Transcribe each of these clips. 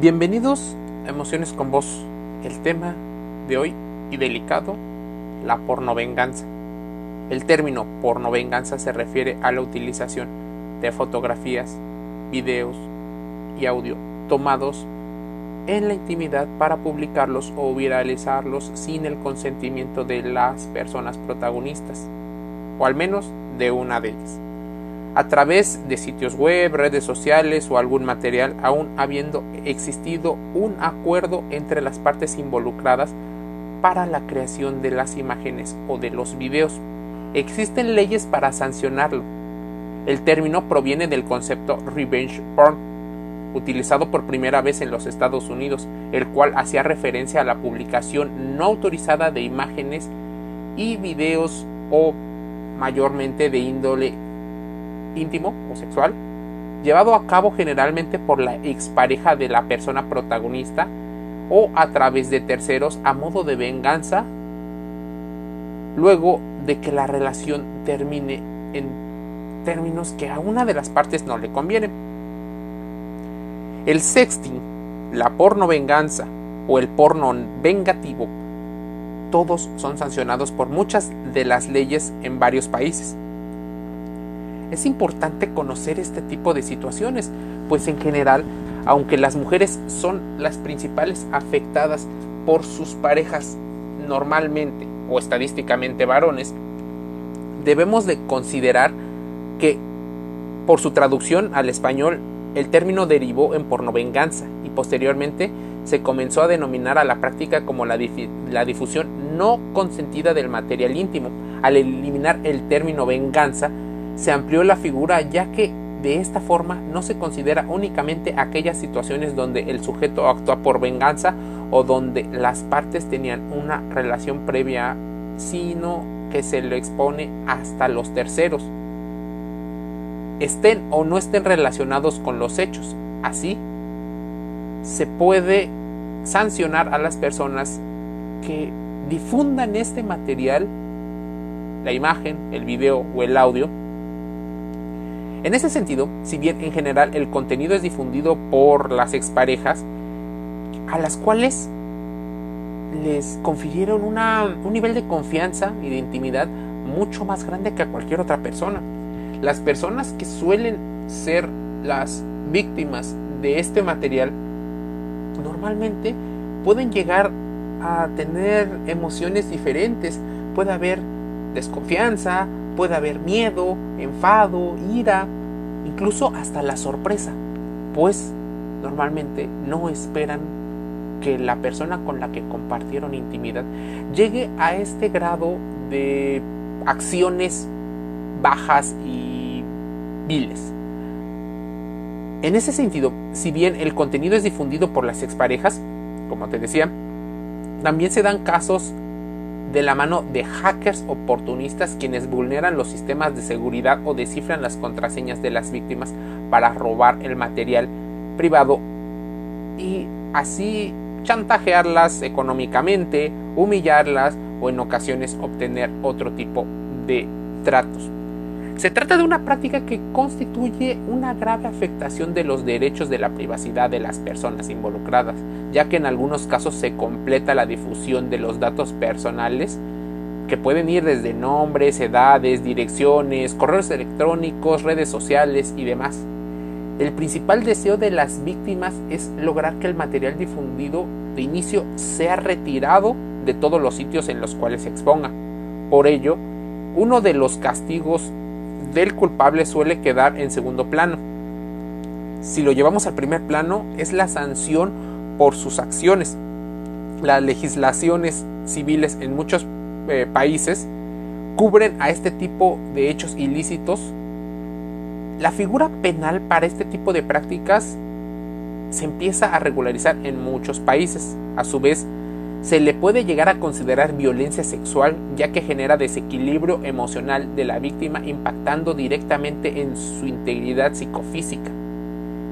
Bienvenidos a Emociones con Voz. El tema de hoy y delicado, la pornovenganza. El término pornovenganza se refiere a la utilización de fotografías, videos y audio tomados en la intimidad para publicarlos o viralizarlos sin el consentimiento de las personas protagonistas, o al menos de una de ellas a través de sitios web, redes sociales o algún material, aún habiendo existido un acuerdo entre las partes involucradas para la creación de las imágenes o de los videos. Existen leyes para sancionarlo. El término proviene del concepto revenge porn, utilizado por primera vez en los Estados Unidos, el cual hacía referencia a la publicación no autorizada de imágenes y videos o mayormente de índole íntimo o sexual, llevado a cabo generalmente por la expareja de la persona protagonista o a través de terceros a modo de venganza, luego de que la relación termine en términos que a una de las partes no le convienen. El sexting, la porno venganza o el porno vengativo, todos son sancionados por muchas de las leyes en varios países. Es importante conocer este tipo de situaciones, pues en general, aunque las mujeres son las principales afectadas por sus parejas normalmente o estadísticamente varones, debemos de considerar que por su traducción al español el término derivó en pornovenganza y posteriormente se comenzó a denominar a la práctica como la, la, difusión no consentida del material íntimo. Al eliminar el término venganza, se amplió la figura ya que de esta forma no se considera únicamente aquellas situaciones donde el sujeto actúa por venganza o donde las partes tenían una relación previa, sino que se lo expone hasta los terceros, estén o no estén relacionados con los hechos. Así, se puede sancionar a las personas que difundan este material, la imagen, el video o el audio, en ese sentido, si bien en general el contenido es difundido por las exparejas, a las cuales les confirieron un nivel de confianza y de intimidad mucho más grande que a cualquier otra persona. Las personas que suelen ser las víctimas de este material normalmente pueden llegar a tener emociones diferentes. Puede haber desconfianza, puede haber miedo, enfado, ira, incluso hasta la sorpresa, pues normalmente no esperan que la persona con la que compartieron intimidad llegue a este grado de acciones bajas y viles. En ese sentido, si bien el contenido es difundido por las exparejas, como te decía, también se dan casos de la mano de hackers oportunistas quienes vulneran los sistemas de seguridad o descifran las contraseñas de las víctimas para robar el material privado y así chantajearlas económicamente, humillarlas o en ocasiones obtener otro tipo de tratos. Se trata de una práctica que constituye una grave afectación de los derechos de la privacidad de las personas involucradas, ya que en algunos casos se completa la difusión de los datos personales que pueden ir desde nombres, edades, direcciones, correos electrónicos, redes sociales y demás. El principal deseo de las víctimas es lograr que el material difundido de inicio sea retirado de todos los sitios en los cuales se exponga. Por ello, uno de los castigos del culpable suele quedar en segundo plano. Si lo llevamos al primer plano, es la sanción por sus acciones. Las legislaciones civiles en muchos eh, países cubren a este tipo de hechos ilícitos. La figura penal para este tipo de prácticas se empieza a regularizar en muchos países. A su vez, se le puede llegar a considerar violencia sexual ya que genera desequilibrio emocional de la víctima impactando directamente en su integridad psicofísica.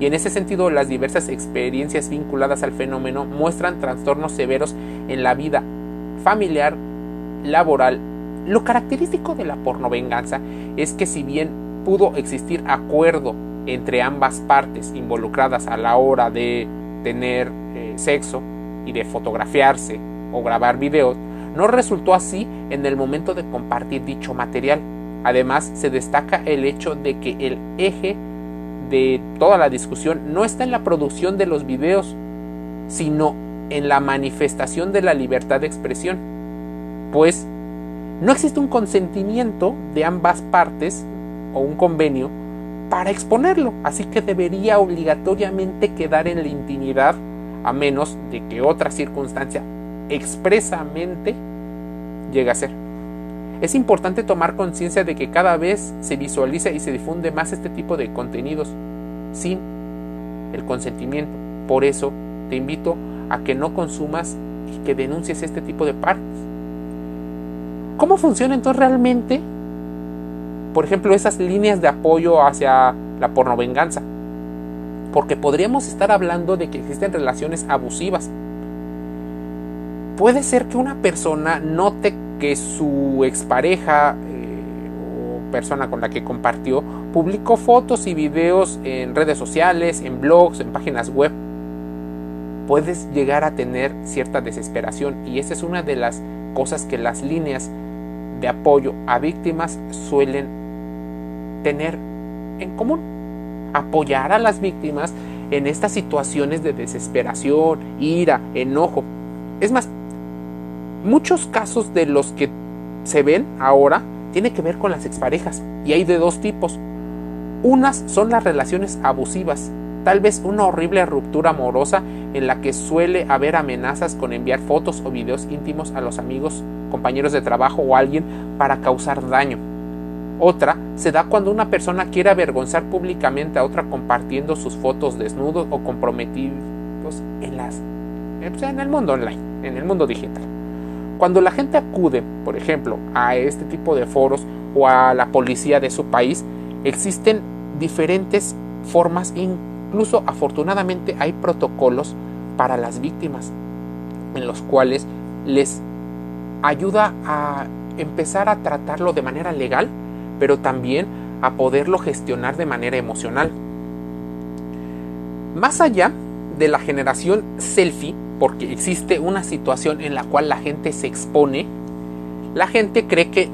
Y en ese sentido las diversas experiencias vinculadas al fenómeno muestran trastornos severos en la vida familiar, laboral. Lo característico de la pornovenganza es que si bien pudo existir acuerdo entre ambas partes involucradas a la hora de tener eh, sexo y de fotografiarse o grabar videos, no resultó así en el momento de compartir dicho material. Además, se destaca el hecho de que el eje de toda la discusión no está en la producción de los videos, sino en la manifestación de la libertad de expresión. Pues no existe un consentimiento de ambas partes o un convenio para exponerlo, así que debería obligatoriamente quedar en la intimidad a menos de que otra circunstancia expresamente llegue a ser. Es importante tomar conciencia de que cada vez se visualiza y se difunde más este tipo de contenidos sin el consentimiento. Por eso te invito a que no consumas y que denuncies este tipo de partes. ¿Cómo funciona entonces realmente, por ejemplo, esas líneas de apoyo hacia la pornovenganza? Porque podríamos estar hablando de que existen relaciones abusivas. Puede ser que una persona note que su expareja eh, o persona con la que compartió publicó fotos y videos en redes sociales, en blogs, en páginas web. Puedes llegar a tener cierta desesperación y esa es una de las cosas que las líneas de apoyo a víctimas suelen tener en común. Apoyar a las víctimas en estas situaciones de desesperación, ira, enojo. Es más, muchos casos de los que se ven ahora tiene que ver con las exparejas y hay de dos tipos. Unas son las relaciones abusivas, tal vez una horrible ruptura amorosa en la que suele haber amenazas con enviar fotos o videos íntimos a los amigos, compañeros de trabajo o alguien para causar daño. Otra se da cuando una persona quiere avergonzar públicamente a otra compartiendo sus fotos desnudos o comprometidos en las en el mundo online, en el mundo digital. Cuando la gente acude, por ejemplo, a este tipo de foros o a la policía de su país, existen diferentes formas, incluso afortunadamente hay protocolos para las víctimas en los cuales les ayuda a empezar a tratarlo de manera legal, pero también a poderlo gestionar de manera emocional. Más allá de la generación selfie, porque existe una situación en la cual la gente se expone, la gente cree que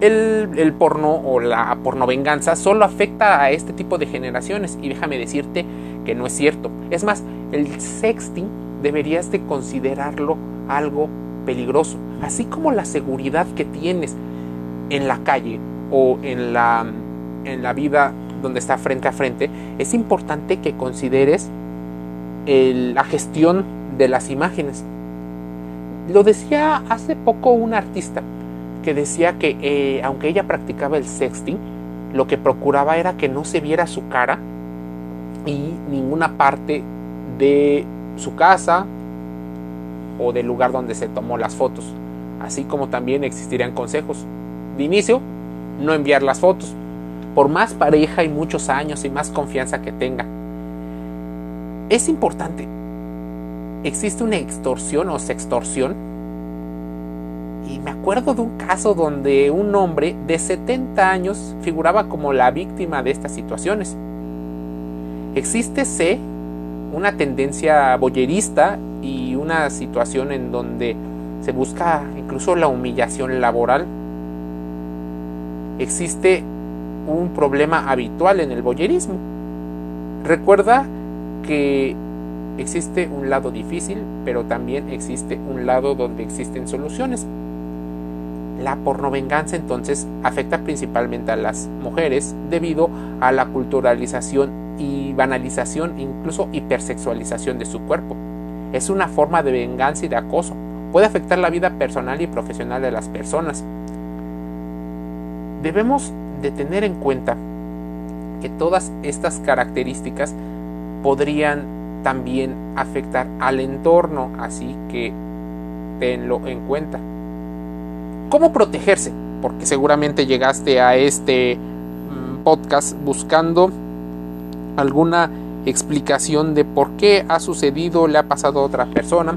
el, porno o la pornovenganza solo afecta a este tipo de generaciones y déjame decirte que no es cierto. Es más, el sexting deberías de considerarlo algo peligroso, así como la seguridad que tienes en la calle o en la, en la vida donde está frente a frente, es importante que consideres la gestión de las imágenes. Lo decía hace poco un artista que decía que eh, aunque ella practicaba el sexting, lo que procuraba era que no se viera su cara y ninguna parte de su casa o del lugar donde se tomó las fotos. Así como también existirían consejos. De inicio, no enviar las fotos, por más pareja y muchos años y más confianza que tenga es importante. Existe una extorsión o sextorsión. Y me acuerdo de un caso donde un hombre de 70 años figuraba como la víctima de estas situaciones. Existe, sé, una tendencia boyerista y una situación en donde se busca incluso la humillación laboral. Existe un problema habitual en el boyerismo. Recuerda que existe un lado difícil, pero también existe un lado donde existen soluciones. La pornovenganza entonces afecta principalmente a las mujeres debido a la culturalización y banalización, incluso hipersexualización de su cuerpo. Es una forma de venganza y de acoso. Puede afectar la vida personal y profesional de las personas. Debemos de tener en cuenta que todas estas características podrían también afectar al entorno, así que tenlo en cuenta. ¿Cómo protegerse? Porque seguramente llegaste a este mm, podcast buscando alguna explicación de por qué ha sucedido, le ha pasado a otra persona.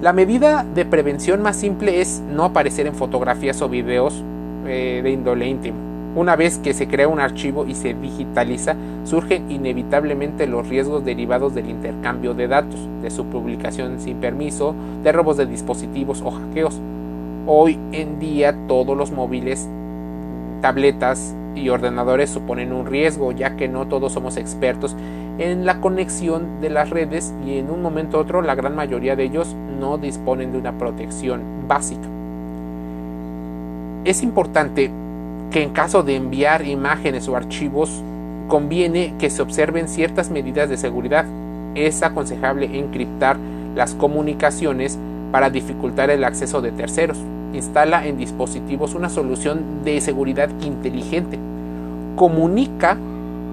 La medida de prevención más simple es no aparecer en fotografías o videos eh, de índole íntimo. Una vez que se crea un archivo y se digitaliza, surgen inevitablemente los riesgos derivados del intercambio de datos, de su publicación sin permiso, de robos de dispositivos o hackeos. Hoy en día todos los móviles, tabletas y ordenadores suponen un riesgo, ya que no todos somos expertos en la conexión de las redes y en un momento u otro la gran mayoría de ellos no disponen de una protección básica. Es importante que en caso de enviar imágenes o archivos conviene que se observen ciertas medidas de seguridad. Es aconsejable encriptar las comunicaciones para dificultar el acceso de terceros. Instala en dispositivos una solución de seguridad inteligente. Comunica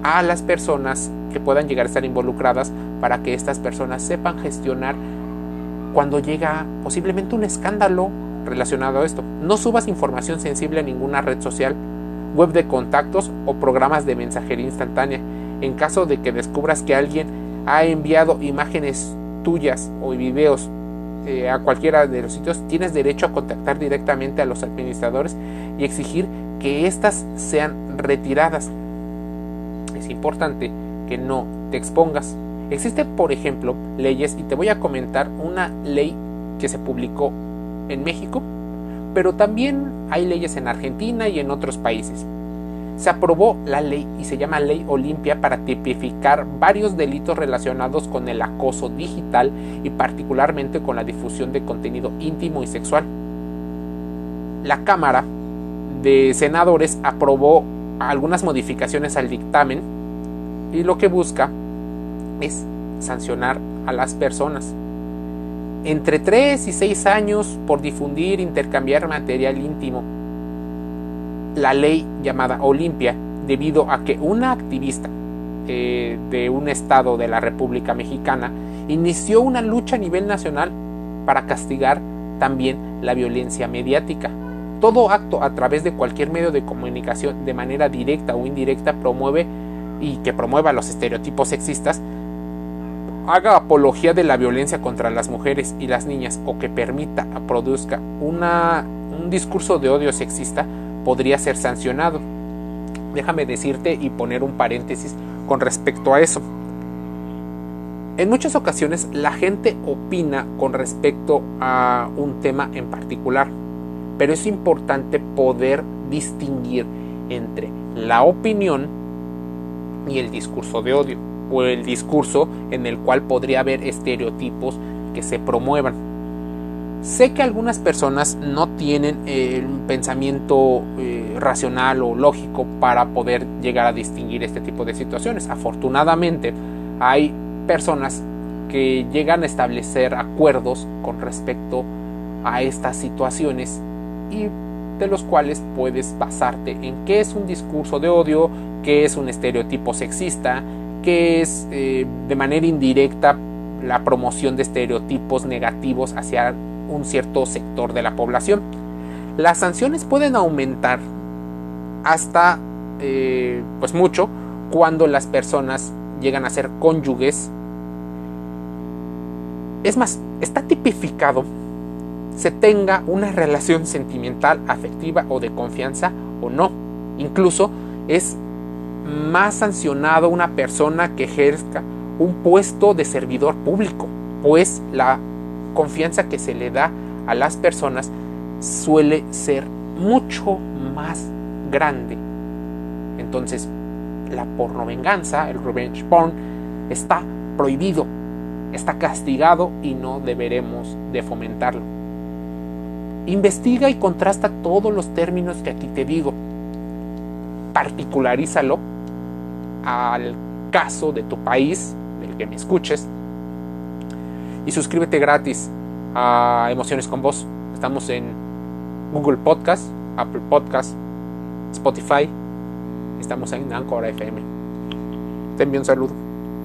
a las personas que puedan llegar a estar involucradas para que estas personas sepan gestionar cuando llega posiblemente un escándalo relacionado a esto. No subas información sensible a ninguna red social, web de contactos o programas de mensajería instantánea. En caso de que descubras que alguien ha enviado imágenes tuyas o videos eh, a cualquiera de los sitios, tienes derecho a contactar directamente a los administradores y exigir que éstas sean retiradas. Es importante que no te expongas. Existen, por ejemplo, leyes y te voy a comentar una ley que se publicó en México, pero también hay leyes en Argentina y en otros países. Se aprobó la ley y se llama Ley Olimpia para tipificar varios delitos relacionados con el acoso digital y particularmente con la difusión de contenido íntimo y sexual. La Cámara de Senadores aprobó algunas modificaciones al dictamen y lo que busca es sancionar a las personas entre 3 y 6 años por difundir, intercambiar material íntimo. La ley llamada Olimpia, debido a que una activista eh, de un estado de la República Mexicana inició una lucha a nivel nacional para castigar también la violencia mediática. Todo acto a través de cualquier medio de comunicación de manera directa o indirecta promueve y que promueva los estereotipos sexistas haga apología de la violencia contra las mujeres y las niñas o que permita produzca un discurso de odio sexista podría ser sancionado. Déjame decirte y poner un paréntesis con respecto a eso. En muchas ocasiones la gente opina con respecto a un tema en particular, pero es importante poder distinguir entre la opinión y el discurso de odio o el discurso en el cual podría haber estereotipos que se promuevan. Sé que algunas personas no tienen el pensamiento eh, racional o lógico para poder llegar a distinguir este tipo de situaciones. Afortunadamente hay personas que llegan a establecer acuerdos con respecto a estas situaciones y de los cuales puedes basarte en qué es un discurso de odio, qué es un estereotipo sexista, que es eh, de manera indirecta la promoción de estereotipos negativos hacia un cierto sector de la población. Las sanciones pueden aumentar hasta eh, pues mucho cuando las personas llegan a ser cónyuges. Es más, está tipificado se tenga una relación sentimental, afectiva o de confianza o no. Incluso es más sancionado una persona que ejerza un puesto de servidor público, pues la confianza que se le da a las personas suele ser mucho más grande. Entonces, la pornovenganza, el revenge porn, está prohibido, está castigado y no deberemos de fomentarlo. Investiga y contrasta todos los términos que aquí te digo. Particularízalo al caso de tu país, del que me escuches. Y suscríbete gratis a Emociones con Voz. Estamos en Google Podcast, Apple Podcast, Spotify. Estamos en Anchor FM. Te envío un saludo.